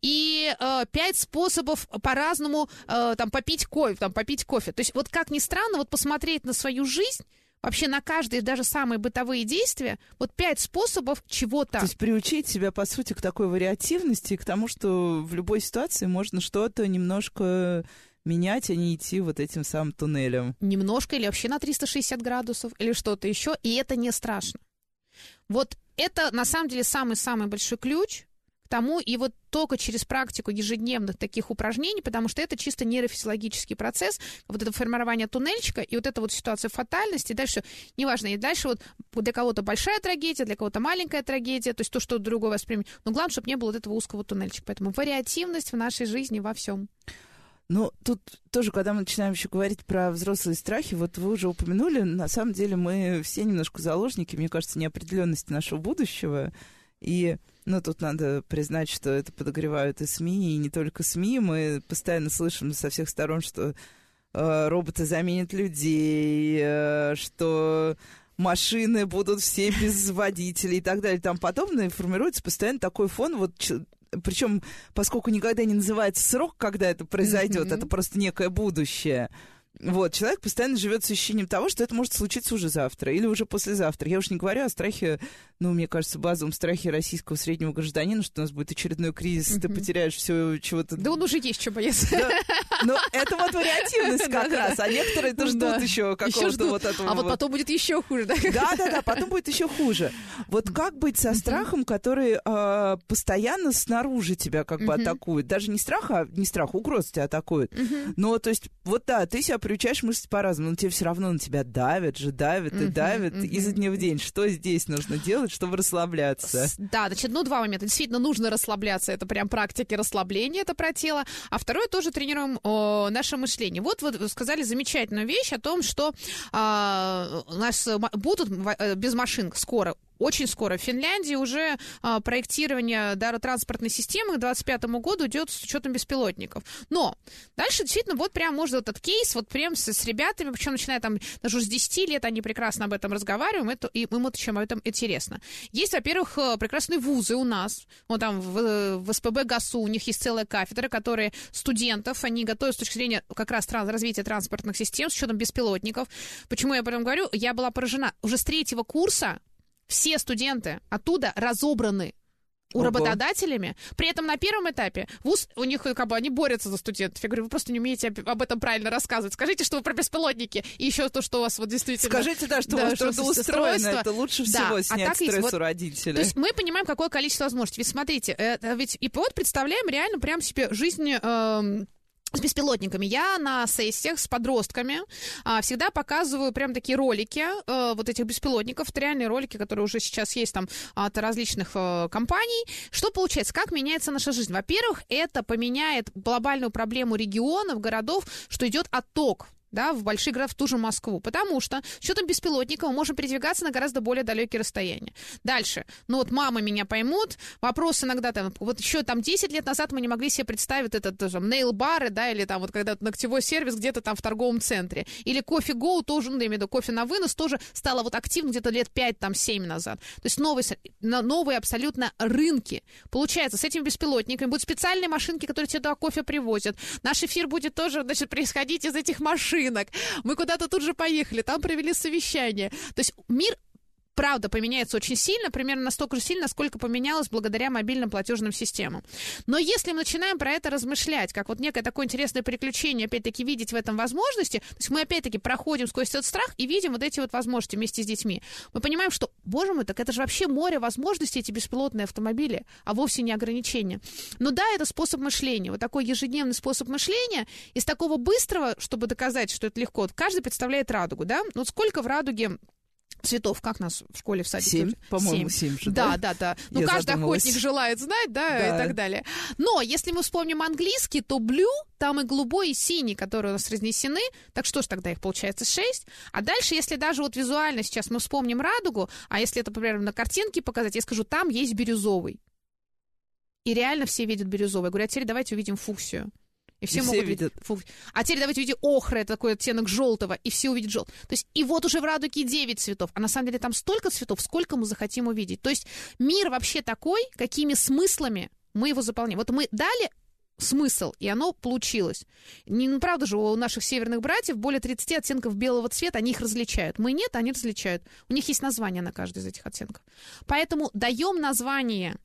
И э, пять способов по-разному э, там попить кофе, там попить кофе. То есть вот как ни странно, вот посмотреть на свою жизнь вообще на каждые даже самые бытовые действия вот пять способов чего-то. То есть приучить себя, по сути, к такой вариативности, к тому, что в любой ситуации можно что-то немножко менять, а не идти вот этим самым туннелем. Немножко или вообще на 360 градусов или что-то еще, и это не страшно. Вот это на самом деле самый-самый большой ключ тому и вот только через практику ежедневных таких упражнений, потому что это чисто нейрофизиологический процесс, вот это формирование туннельчика и вот эта вот ситуация фатальности, дальше, неважно, и дальше вот для кого-то большая трагедия, для кого-то маленькая трагедия, то есть то, что другой воспримет, но главное, чтобы не было вот этого узкого туннельчика, поэтому вариативность в нашей жизни во всем. Ну, тут тоже, когда мы начинаем еще говорить про взрослые страхи, вот вы уже упомянули, на самом деле мы все немножко заложники, мне кажется, неопределенности нашего будущего. И ну, тут надо признать, что это подогревают и СМИ, и не только СМИ. Мы постоянно слышим со всех сторон, что э, роботы заменят людей, э, что машины будут все [LAUGHS] без водителей и так далее и тому подобное. И формируется постоянно такой фон, вот причем, поскольку никогда не называется срок, когда это произойдет, mm-hmm. это просто некое будущее. Вот, человек постоянно живет с ощущением того, что это может случиться уже завтра или уже послезавтра. Я уж не говорю о страхе, ну, мне кажется, базовом страхе российского среднего гражданина, что у нас будет очередной кризис, ты потеряешь все чего-то. Да он уже есть, что бояться. Но это вот вариативность как раз, а некоторые-то ждут еще какого-то вот этого. А вот потом будет еще хуже, да? Да-да-да, потом будет еще хуже. Вот как быть со страхом, который а, постоянно снаружи тебя как бы атакует? Даже не страх, а не страх, угроза тебя атакует. Но, то есть, вот да, ты себя приучаешь мыслить по-разному, но тебе все равно на тебя давят же, давят и давят изо дня в день. Что здесь нужно делать, чтобы расслабляться? Да, значит, ну, два момента. Действительно, нужно расслабляться. Это прям практики расслабления, это про тело. А второе, тоже тренируем о, наше мышление. Вот вы сказали замечательную вещь о том, что а, у нас будут э, без машин скоро очень скоро. В Финляндии уже а, проектирование транспортной системы к 2025 году идет с учетом беспилотников. Но дальше действительно вот прям можно этот кейс, вот прям с, с ребятами, причем начиная там даже с 10 лет, они прекрасно об этом разговариваем, это, и им вот чем об этом интересно. Есть, во-первых, э, прекрасные вузы у нас, вот там в, в СПБ ГАСУ у них есть целая кафедра, которые студентов, они готовят с точки зрения как раз транс, развития транспортных систем с учетом беспилотников. Почему я об этом говорю? Я была поражена. Уже с третьего курса все студенты оттуда разобраны у Ого. работодателями. При этом на первом этапе ВУЗ, у них как бы они борются за студентов. Я говорю, вы просто не умеете об, этом правильно рассказывать. Скажите, что вы про беспилотники. И еще то, что у вас вот действительно... Скажите, да, что Да, у вас трудоустроено, это лучше Да, всего а снять так есть стресс вот- у родителей. То есть мы понимаем, какое количество возможностей. Ведь смотрите, это ведь и вот представляем реально прям себе жизнь эм, с беспилотниками. Я на сессиях с подростками а, всегда показываю прям такие ролики э, вот этих беспилотников, это реальные ролики, которые уже сейчас есть там от различных э, компаний. Что получается? Как меняется наша жизнь? Во-первых, это поменяет глобальную проблему регионов, городов, что идет отток да, в большие города, в ту же Москву. Потому что с учетом беспилотника мы можем передвигаться на гораздо более далекие расстояния. Дальше. Ну вот мамы меня поймут. Вопрос иногда там, вот еще там 10 лет назад мы не могли себе представить этот тоже нейл-бары, да, или там вот когда ногтевой сервис где-то там в торговом центре. Или кофе Go тоже, ну, я имею в виду кофе на вынос, тоже стало вот активно где-то лет 5, там 7 назад. То есть новые, новые абсолютно рынки. Получается, с этими беспилотниками будут специальные машинки, которые тебе туда кофе привозят. Наш эфир будет тоже, значит, происходить из этих машинок. Мы куда-то тут же поехали, там провели совещание. То есть мир правда поменяется очень сильно, примерно настолько же сильно, насколько поменялось благодаря мобильным платежным системам. Но если мы начинаем про это размышлять, как вот некое такое интересное приключение, опять-таки видеть в этом возможности, то есть мы опять-таки проходим сквозь этот страх и видим вот эти вот возможности вместе с детьми. Мы понимаем, что, боже мой, так это же вообще море возможностей, эти беспилотные автомобили, а вовсе не ограничения. Но да, это способ мышления, вот такой ежедневный способ мышления. Из такого быстрого, чтобы доказать, что это легко, каждый представляет радугу, да? Вот сколько в радуге цветов, как нас в школе в садике? Семь, по-моему, Семь. семь же, Да, да? да, да. Ну, Я каждый задумалась. охотник желает знать, да, Да. и так далее. Но если мы вспомним английский, то blue, там и голубой, и синий, которые у нас разнесены. Так что ж тогда их получается шесть. А дальше, если даже вот визуально сейчас мы вспомним радугу, а если это, например, на картинке показать, я скажу, там есть бирюзовый. И реально все видят бирюзовый. Я говорю, а теперь давайте увидим фуксию. И все И все могут видят. видеть. фук- А теперь давайте увидим охра, это такой оттенок желтого, и все увидят желтый. То есть, и вот уже в радуге 9 цветов, а на самом деле там столько цветов, сколько мы захотим увидеть. То есть мир вообще такой, какими смыслами мы его заполняем. Вот мы дали смысл, и оно получилось. Не, ну, правда же, у наших северных братьев более 30 оттенков белого цвета, они их различают. Мы нет, они различают. У них есть название на каждый из этих оттенков. Поэтому даем название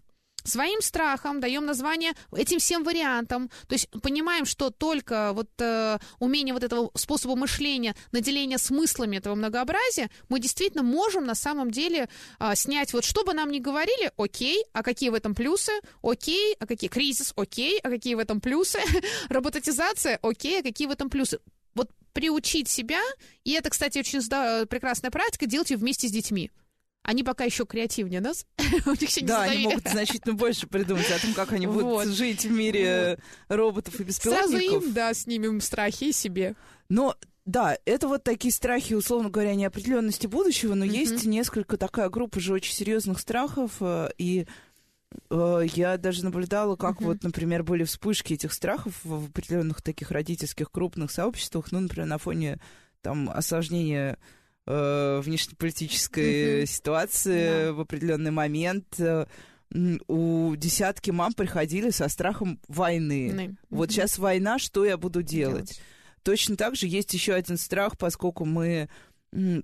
своим страхам, даем название этим всем вариантам. То есть понимаем, что только вот э, умение вот этого способа мышления, наделения смыслами этого многообразия, мы действительно можем на самом деле а, снять, вот что бы нам ни говорили, окей, а какие в этом плюсы, окей, а какие кризис, окей, а какие в этом плюсы, [LAUGHS] робототизация, окей, а какие в этом плюсы. Вот приучить себя, и это, кстати, очень прекрасная практика, делать ее вместе с детьми. Они пока еще креативнее нас. [LAUGHS] У них не Да, они могут значительно больше придумать о том, как они будут Вот. жить в мире роботов и Сразу беспилотников. им, да, снимем страхи и себе. Но да, это вот такие страхи, условно говоря, неопределенности будущего, но Мгм. есть несколько такая группа же очень серьезных страхов, э, и э, я даже наблюдала, как Мгм. вот, например, были вспышки этих страхов в определенных таких родительских крупных сообществах, ну, например, на фоне там осложнения э, внешнеполитической Мгм. ситуации Да. в определенный момент. э, у десятки мам приходили со страхом войны. Ны. Вот сейчас война, что я буду делать? Точно так же есть еще один страх, поскольку мы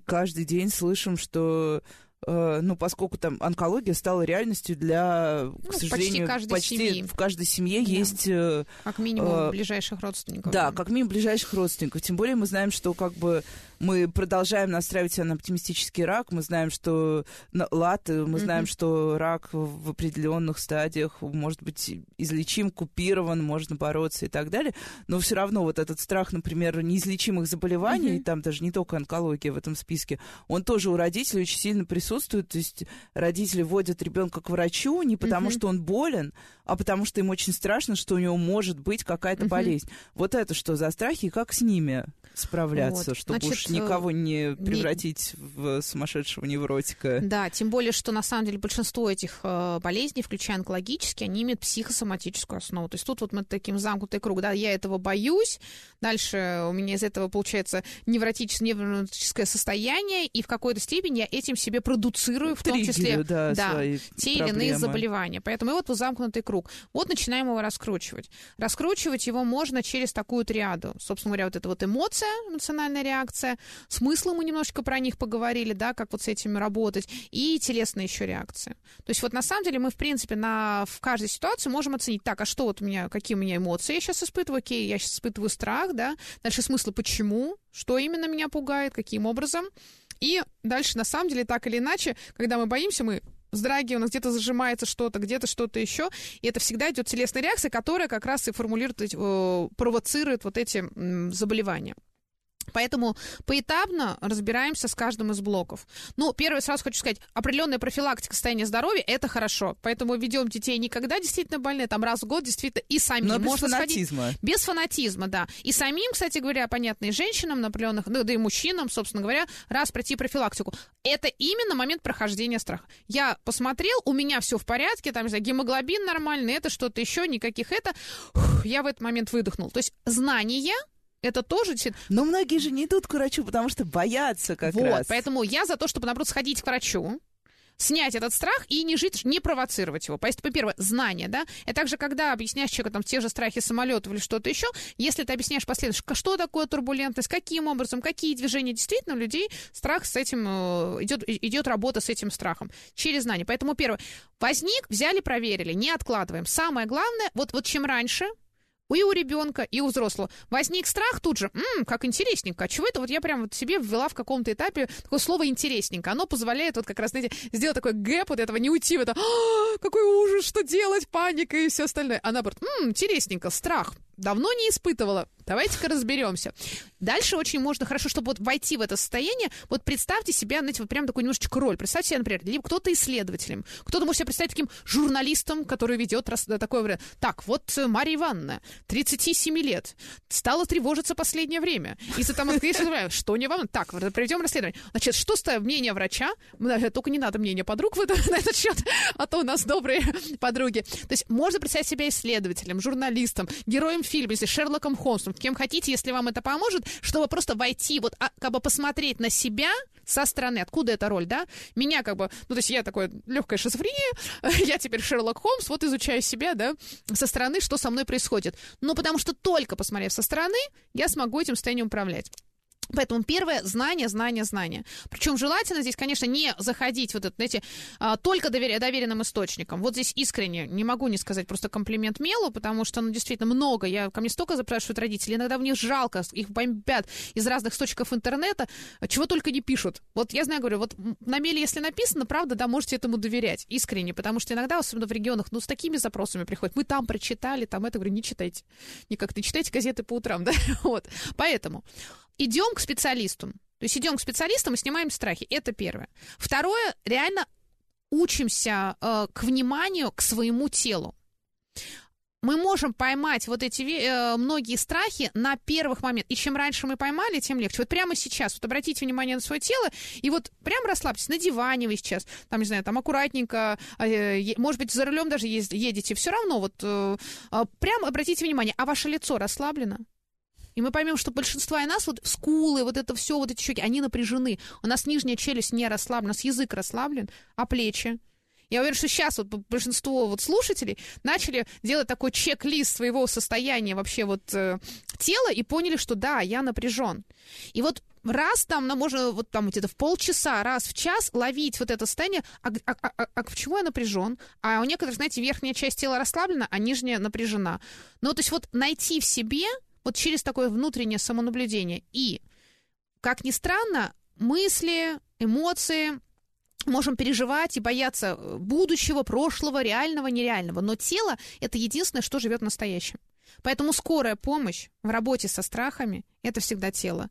каждый день слышим, что э, ну, поскольку там онкология стала реальностью для, к Ну, почти сожалению, каждой семьи. в каждой семье Да. есть э, Как минимум э, ближайших родственников. да, как минимум ближайших родственников. Тем более мы знаем, что как бы мы продолжаем настраивать себя на оптимистический рак. Мы знаем, что на лад, мы Мгм. знаем, что рак в определенных стадиях может быть излечим, купирован, можно бороться и так далее. Но все равно вот этот страх, например, неизлечимых заболеваний, Мгм. там даже не только онкология в этом списке, он тоже у родителей очень сильно присутствует. То есть родители водят ребенка к врачу не потому, Мгм. что он болен, а потому что им очень страшно, что у него может быть какая-то Мгм. болезнь. Вот это что за страхи и как с ними справляться, Вот. чтобы Значит, уж никого не превратить в сумасшедшего невротика? Да, тем более, что на самом деле большинство этих э, болезней, включая онкологические, они имеют психосоматическую основу. То есть тут вот мы таким замкнутый круг, да, я этого боюсь, дальше у меня из этого получается невротическое, невротическое состояние, и в какой-то степени я этим себе продумываю индуцирую в том Триггерю, числе да, да, те или иные проблемы. заболевания. Поэтому и вот вот замкнутый круг. Вот начинаем его раскручивать. Раскручивать его можно через такую триаду. Собственно говоря, вот это вот эмоция, эмоциональная реакция, смыслы мы немножечко про них поговорили, да, как вот с этим работать, и телесная еще реакция. То есть вот на самом деле мы, в принципе, на, в каждой ситуации можем оценить, так, а что вот у меня, какие у меня эмоции я сейчас испытываю, окей, я сейчас испытываю страх, да, дальше смыслы почему, что именно меня пугает, каким образом, и дальше, на самом деле, так или иначе, когда мы боимся, мы вздрагиваем, у нас где-то зажимается что-то, где-то что-то еще, и это всегда идет телесная реакция, которая как раз и формулирует, э, провоцирует вот эти заболевания. Поэтому поэтапно разбираемся с каждым из блоков. Ну, первое, сразу хочу сказать, определенная профилактика состояния здоровья – это хорошо. Поэтому ведем детей никогда действительно больные, там раз в год действительно и самим. Но без Можно сходить- фанатизма. без фанатизма, да. И самим, кстати говоря, понятно, и женщинам на определенных, ну, да и мужчинам, собственно говоря, раз пройти профилактику. Это именно момент прохождения страха. Я посмотрел, у меня все в порядке, там, не знаю, гемоглобин нормальный, это что-то еще, никаких это. Фух, я в этот момент выдохнул. То есть знание это тоже Но многие же не идут к врачу, потому что боятся как вот, раз. поэтому я за то, чтобы, наоборот, сходить к врачу, снять этот страх и не жить, не провоцировать его. Поэтому, первое, знание, да, это также, когда объясняешь человеку там те же страхи самолетов или что-то еще, если ты объясняешь последующим, что такое турбулентность, каким образом, какие движения, действительно, у людей страх с этим, э, идет, и- идет работа с этим страхом через знание. Поэтому, первое, возник, взяли, проверили, не откладываем. Самое главное, вот, вот чем раньше, и у ребенка, и у взрослого. Возник страх тут же, «М, как интересненько. А чего это вот я прям вот себе ввела в каком-то этапе такое слово интересненько. Оно позволяет вот как раз, знаете, сделать такой гэп вот этого, не уйти в это, «А, какой ужас, что делать, паника и все остальное. А наоборот, «М, интересненько, страх. Давно не испытывала. Давайте-ка разберемся. Дальше очень можно хорошо, чтобы вот войти в это состояние, вот представьте себя, знаете, вот прям такую немножечко роль. Представьте себя, например, либо кто-то исследователем, кто-то может себя представить таким журналистом, который ведет рас- такое время. Так, вот э, Мария Ивановна, 37 лет, стала тревожиться последнее время. Из-за там открыли, что не вам? Так, проведем расследование. Значит, что стоит мнение врача? Да, Только не надо мнение подруг в это- [LAUGHS] на этот счет, а то у нас добрые [LAUGHS] подруги. То есть можно представить себя исследователем, журналистом, героем фильма, если Шерлоком Холмсом, кем хотите, если вам это поможет, чтобы просто войти, вот а, как бы посмотреть на себя со стороны, откуда эта роль, да? Меня как бы, ну то есть я такое легкая шизофрения, [LAUGHS] я теперь Шерлок Холмс, вот изучаю себя, да, со стороны, что со мной происходит. Но потому что только посмотрев со стороны, я смогу этим состоянием управлять. Поэтому первое знание, знание, знание. Причем желательно здесь, конечно, не заходить вот это, знаете, а, только доверя- доверенным источникам. Вот здесь искренне не могу не сказать просто комплимент Мелу, потому что, ну, действительно много. Я, ко мне столько запрашивают родители, иногда них жалко, их бомбят из разных источников интернета, чего только не пишут. Вот я знаю, говорю, вот на Меле, если написано, правда, да, можете этому доверять, искренне, потому что иногда, особенно в регионах, ну, с такими запросами приходят. Мы там прочитали, там это, говорю, не читайте. Никак не читайте газеты по утрам, [LAUGHS] да, вот. Поэтому идем к специалисту. То есть идем к специалистам и снимаем страхи. Это первое. Второе, реально учимся э, к вниманию к своему телу. Мы можем поймать вот эти э, многие страхи на первых моментах. И чем раньше мы поймали, тем легче. Вот прямо сейчас, вот обратите внимание на свое тело, и вот прям расслабьтесь. На диване вы сейчас, там, не знаю, там аккуратненько, э, е- может быть, за рулем даже ез- едете, все равно вот э, э, прям обратите внимание, а ваше лицо расслаблено? И мы поймем, что большинство и нас, вот скулы, вот это все, вот эти щеки, они напряжены. У нас нижняя челюсть не расслаблена, у нас язык расслаблен, а плечи. Я уверена, что сейчас вот большинство вот слушателей начали делать такой чек-лист своего состояния вообще вот э, тела и поняли, что да, я напряжен. И вот раз там, ну, можно вот там где-то в полчаса, раз в час ловить вот это состояние, а, а, а, а почему я напряжен? А у некоторых, знаете, верхняя часть тела расслаблена, а нижняя напряжена. Ну, то есть вот найти в себе вот через такое внутреннее самонаблюдение. И, как ни странно, мысли, эмоции можем переживать и бояться э, будущего, прошлого, реального, нереального. Но тело — это единственное, что живет в настоящем. Поэтому скорая помощь в работе со страхами — это всегда тело.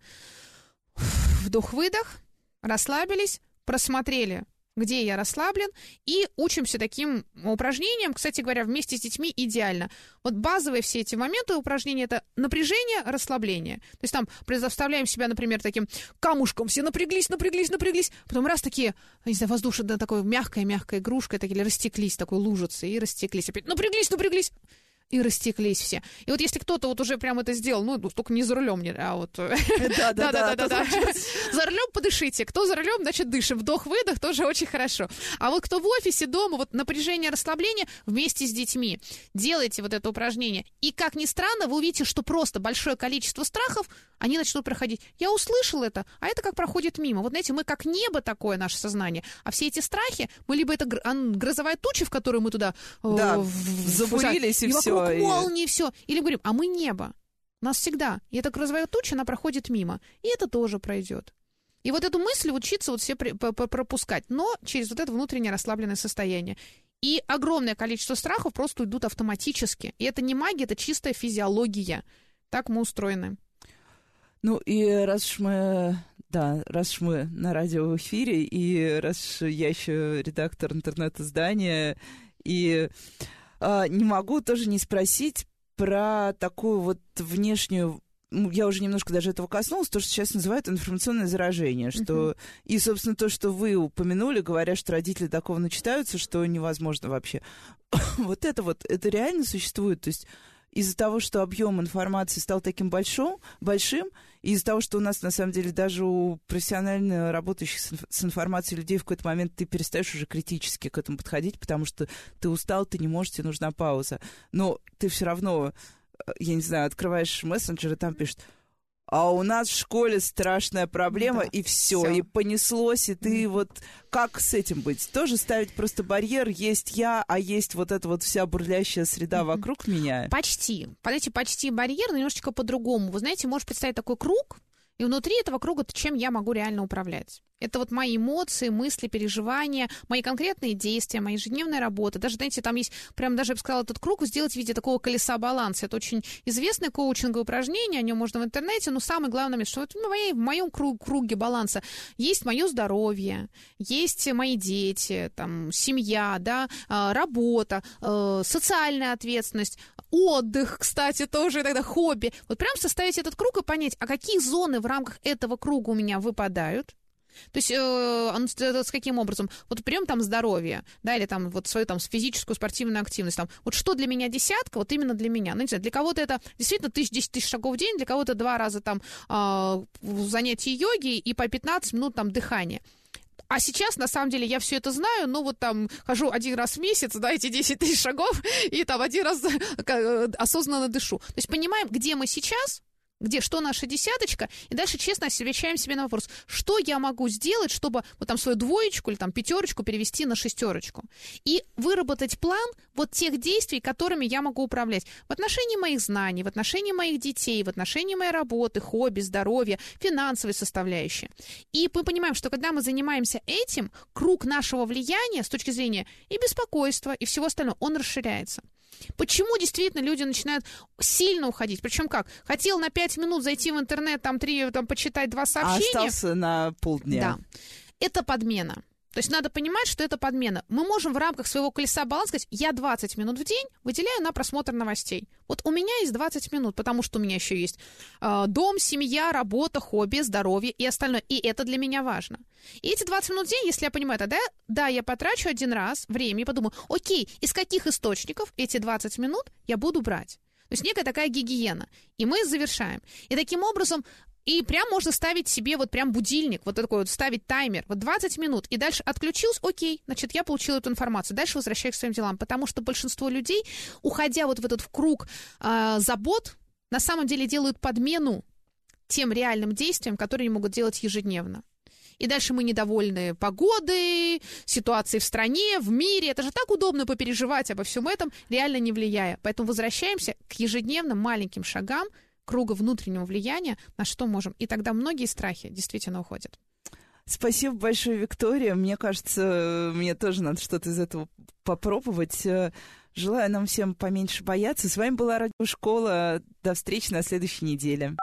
Вдох-выдох, расслабились, просмотрели, где я расслаблен, и учимся таким упражнениям, кстати говоря, вместе с детьми идеально. Вот базовые все эти моменты упражнения — это напряжение, расслабление. То есть там представляем себя, например, таким камушком, все напряглись, напряглись, напряглись, потом раз такие, не знаю, воздушная, да, такой мягкая-мягкая игрушка, такие растеклись, такой лужицы, и растеклись опять, напряглись, напряглись, и растеклись все. И вот если кто-то вот уже прям это сделал, ну, только не за рулем, а вот... Да-да-да. [LAUGHS] За рулем подышите. Кто за рулем, значит, дышим. Вдох-выдох тоже очень хорошо. А вот кто в офисе, дома, вот напряжение, расслабление вместе с детьми. Делайте вот это упражнение. И, как ни странно, вы увидите, что просто большое количество страхов, они начнут проходить. Я услышал это, а это как проходит мимо. Вот, знаете, мы как небо такое, наше сознание. А все эти страхи, мы либо это грозовая туча, в которую мы туда... Э, да, забурились и, и все вокруг молнии, все. Или говорим, а мы небо. Нас всегда. И эта грозовая туча, она проходит мимо. И это тоже пройдет. И вот эту мысль учиться вот все пропускать, но через вот это внутреннее расслабленное состояние. И огромное количество страхов просто уйдут автоматически. И это не магия, это чистая физиология. Так мы устроены. Ну и раз уж мы, да, раз уж мы на радио в эфире, и раз я еще редактор интернет-издания, и не могу тоже не спросить про такую вот внешнюю я уже немножко даже этого коснулась, то, что сейчас называют информационное заражение, что uh-huh. и, собственно, то, что вы упомянули, говоря, что родители такого начитаются, что невозможно вообще. [COUGHS] вот это вот, это реально существует, то есть из-за того, что объем информации стал таким большим, большим, из-за того, что у нас, на самом деле, даже у профессионально работающих с информацией людей в какой-то момент ты перестаешь уже критически к этому подходить, потому что ты устал, ты не можешь, тебе нужна пауза. Но ты все равно, э, я не знаю, открываешь мессенджер, и там пишут а у нас в школе страшная проблема, да, и все, и понеслось, и ты mm. вот как с этим быть? Тоже ставить просто барьер, есть я, а есть вот эта вот вся бурлящая среда mm-hmm. вокруг меня? Почти. Подайте, почти барьер, но немножечко по-другому. Вы знаете, можешь представить такой круг, и внутри этого круга, чем я могу реально управлять. Это вот мои эмоции, мысли, переживания, мои конкретные действия, моя ежедневная работа. Даже, знаете, там есть, прям даже, я бы сказала, этот круг сделать в виде такого колеса баланса. Это очень известное коучинговое упражнение, о нем можно в интернете, но самое главное, что вот в, моей, в моем круг, круге баланса есть мое здоровье, есть мои дети, там, семья, да, а, работа, э, социальная ответственность, отдых, кстати, тоже иногда хобби. Вот прям составить этот круг и понять, а какие зоны в рамках этого круга у меня выпадают, то есть э, с каким образом? Вот берем там здоровье, да, или там вот свою там физическую спортивную активность, там, вот что для меня десятка, вот именно для меня. Ну, не знаю, для кого-то это действительно тысяч, десять тысяч шагов в день, для кого-то два раза там э, занятия йоги и по 15 минут там дыхания. А сейчас, на самом деле, я все это знаю, но вот там хожу один раз в месяц, да, эти 10 тысяч шагов, [LAUGHS] и там один раз э, осознанно дышу. То есть понимаем, где мы сейчас, где что наша десяточка, и дальше честно отвечаем себе на вопрос, что я могу сделать, чтобы вот там свою двоечку или там пятерочку перевести на шестерочку. И выработать план вот тех действий, которыми я могу управлять в отношении моих знаний, в отношении моих детей, в отношении моей работы, хобби, здоровья, финансовой составляющей. И мы понимаем, что когда мы занимаемся этим, круг нашего влияния с точки зрения и беспокойства, и всего остального, он расширяется. Почему действительно люди начинают сильно уходить? Причем как? Хотел на 5 минут зайти в интернет, там, три, там почитать два а сообщения. А остался на полдня. Да. Это подмена. То есть надо понимать, что это подмена. Мы можем в рамках своего колеса баланса сказать, я 20 минут в день выделяю на просмотр новостей. Вот у меня есть 20 минут, потому что у меня еще есть э, дом, семья, работа, хобби, здоровье и остальное. И это для меня важно. И эти 20 минут в день, если я понимаю, тогда да, я потрачу один раз время и подумаю, окей, из каких источников эти 20 минут я буду брать. То есть некая такая гигиена. И мы завершаем. И таким образом и прям можно ставить себе вот прям будильник, вот такой вот ставить таймер, вот 20 минут, и дальше отключился, окей, значит, я получил эту информацию, дальше возвращаюсь к своим делам, потому что большинство людей, уходя вот в этот в круг э, забот, на самом деле делают подмену тем реальным действиям, которые они могут делать ежедневно. И дальше мы недовольны погодой, ситуацией в стране, в мире. Это же так удобно попереживать обо всем этом, реально не влияя. Поэтому возвращаемся к ежедневным маленьким шагам, круга внутреннего влияния, на что можем. И тогда многие страхи действительно уходят. Спасибо большое, Виктория. Мне кажется, мне тоже надо что-то из этого попробовать. Желаю нам всем поменьше бояться. С вами была Радиошкола. До встречи на следующей неделе.